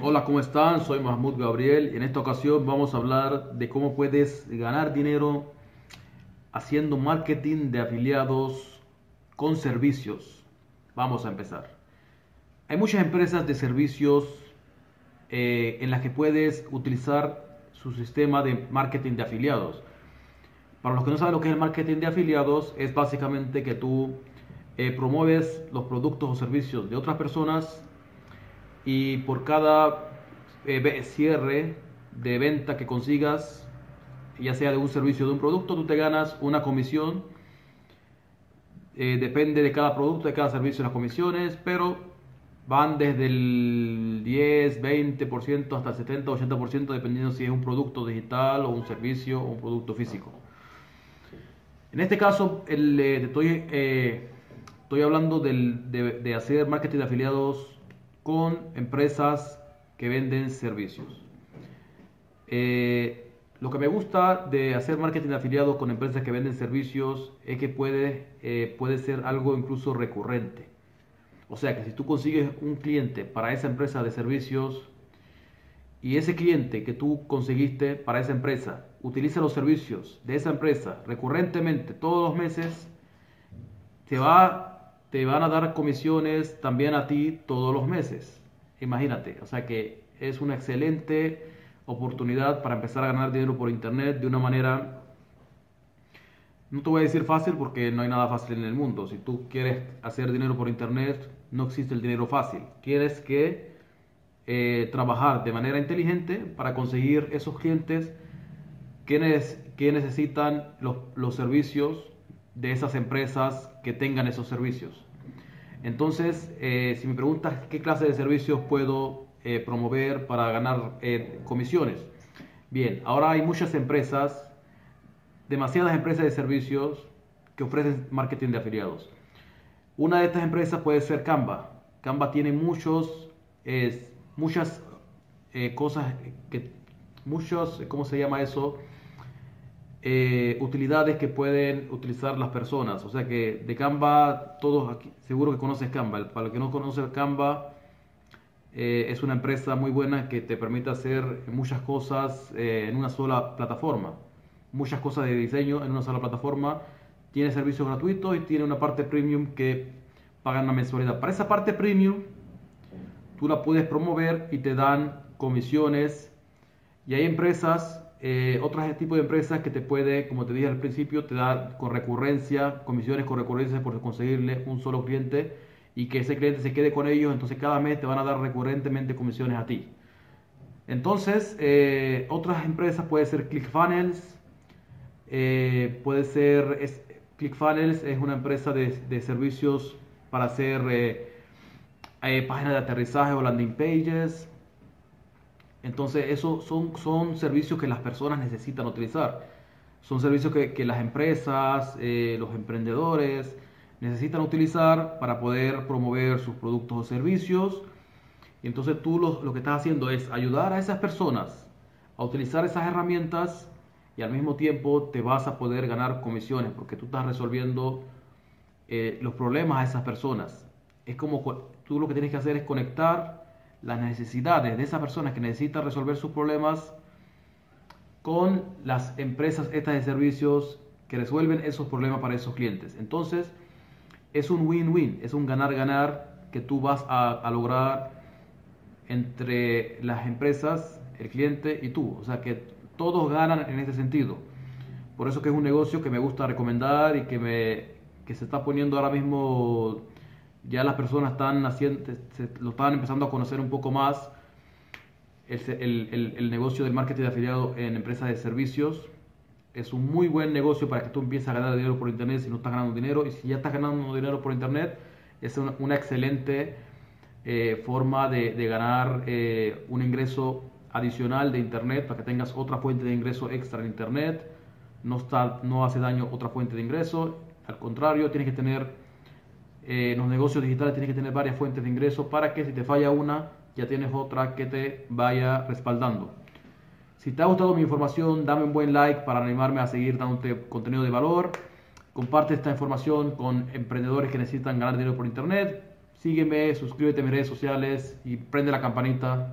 Hola, ¿cómo están? Soy Mahmoud Gabriel y en esta ocasión vamos a hablar de cómo puedes ganar dinero haciendo marketing de afiliados con servicios. Vamos a empezar. Hay muchas empresas de servicios eh, en las que puedes utilizar su sistema de marketing de afiliados. Para los que no saben lo que es el marketing de afiliados, es básicamente que tú eh, promueves los productos o servicios de otras personas y por cada eh, cierre de venta que consigas, ya sea de un servicio o de un producto, tú te ganas una comisión. Eh, depende de cada producto, de cada servicio las comisiones, pero van desde el 10, 20% hasta el 70, 80% dependiendo si es un producto digital o un servicio o un producto físico. En este caso, el, eh, estoy, estoy hablando del, de, de hacer marketing de afiliados con empresas que venden servicios. Eh, lo que me gusta de hacer marketing afiliado con empresas que venden servicios es que puede, eh, puede ser algo incluso recurrente. O sea que si tú consigues un cliente para esa empresa de servicios y ese cliente que tú conseguiste para esa empresa utiliza los servicios de esa empresa recurrentemente todos los meses, te va te van a dar comisiones también a ti todos los meses. Imagínate, o sea que es una excelente oportunidad para empezar a ganar dinero por internet de una manera, no te voy a decir fácil porque no hay nada fácil en el mundo. Si tú quieres hacer dinero por internet, no existe el dinero fácil. Tienes que eh, trabajar de manera inteligente para conseguir esos clientes que, que necesitan los, los servicios de esas empresas que tengan esos servicios. Entonces, eh, si me preguntas qué clase de servicios puedo eh, promover para ganar eh, comisiones. Bien, ahora hay muchas empresas, demasiadas empresas de servicios que ofrecen marketing de afiliados. Una de estas empresas puede ser Canva. Canva tiene muchos, muchas cosas, que, muchos, ¿cómo se llama eso? Eh, utilidades que pueden utilizar las personas. O sea que de Canva, todos aquí, seguro que conoces Canva. Para el que no conoce Canva, eh, es una empresa muy buena que te permite hacer muchas cosas eh, en una sola plataforma. Muchas cosas de diseño en una sola plataforma. Tiene servicios gratuitos y tiene una parte premium que pagan una mensualidad. Para esa parte premium, tú la puedes promover y te dan comisiones. Y hay empresas eh, otros tipos de empresas que te puede, como te dije al principio, te da con recurrencia, comisiones con recurrencia por conseguirle un solo cliente y que ese cliente se quede con ellos, entonces cada mes te van a dar recurrentemente comisiones a ti. Entonces, eh, otras empresas puede ser ClickFunnels, eh, puede ser, ClickFunnels es una empresa de, de servicios para hacer eh, páginas de aterrizaje o landing pages, entonces, esos son, servicios que las personas necesitan utilizar. Son servicios que, las empresas, eh, los emprendedores necesitan utilizar para poder promover sus productos o servicios. Y entonces tú lo, lo, que estás haciendo es ayudar a esas personas a utilizar esas herramientas y al mismo tiempo te vas a poder ganar comisiones porque tú estás resolviendo eh, los problemas a esas personas. Es como tú lo que tienes que hacer es conectar las necesidades de esa persona que necesita resolver sus problemas con las empresas estas de servicios que resuelven esos problemas para esos clientes. Entonces, es un win-win, es un ganar-ganar que tú vas a, lograr entre las empresas, el cliente y tú. O sea, que todos ganan en ese sentido. Por eso que es un negocio que me gusta recomendar y que, me, que se está poniendo ahora mismo ya las personas están haciendo, lo están empezando a conocer un poco más el, el, negocio del marketing de afiliado en empresas de servicios. Es un muy buen negocio para que tú empieces a ganar dinero por internet si no estás ganando dinero. Y si ya estás ganando dinero por internet, es una, excelente eh, forma de, de ganar eh, un ingreso adicional de internet para que tengas otra fuente de ingreso extra en internet. No, está, no hace daño otra fuente de ingreso. Al contrario, tienes que tener eh, en los negocios digitales tienes que tener varias fuentes de ingresos para que si te falla una, ya tienes otra que te vaya respaldando. Si te ha gustado mi información, dame un buen like para animarme a seguir dándote contenido de valor. Comparte esta información con emprendedores que necesitan ganar dinero por internet. Sígueme, suscríbete a mis redes sociales y prende la campanita.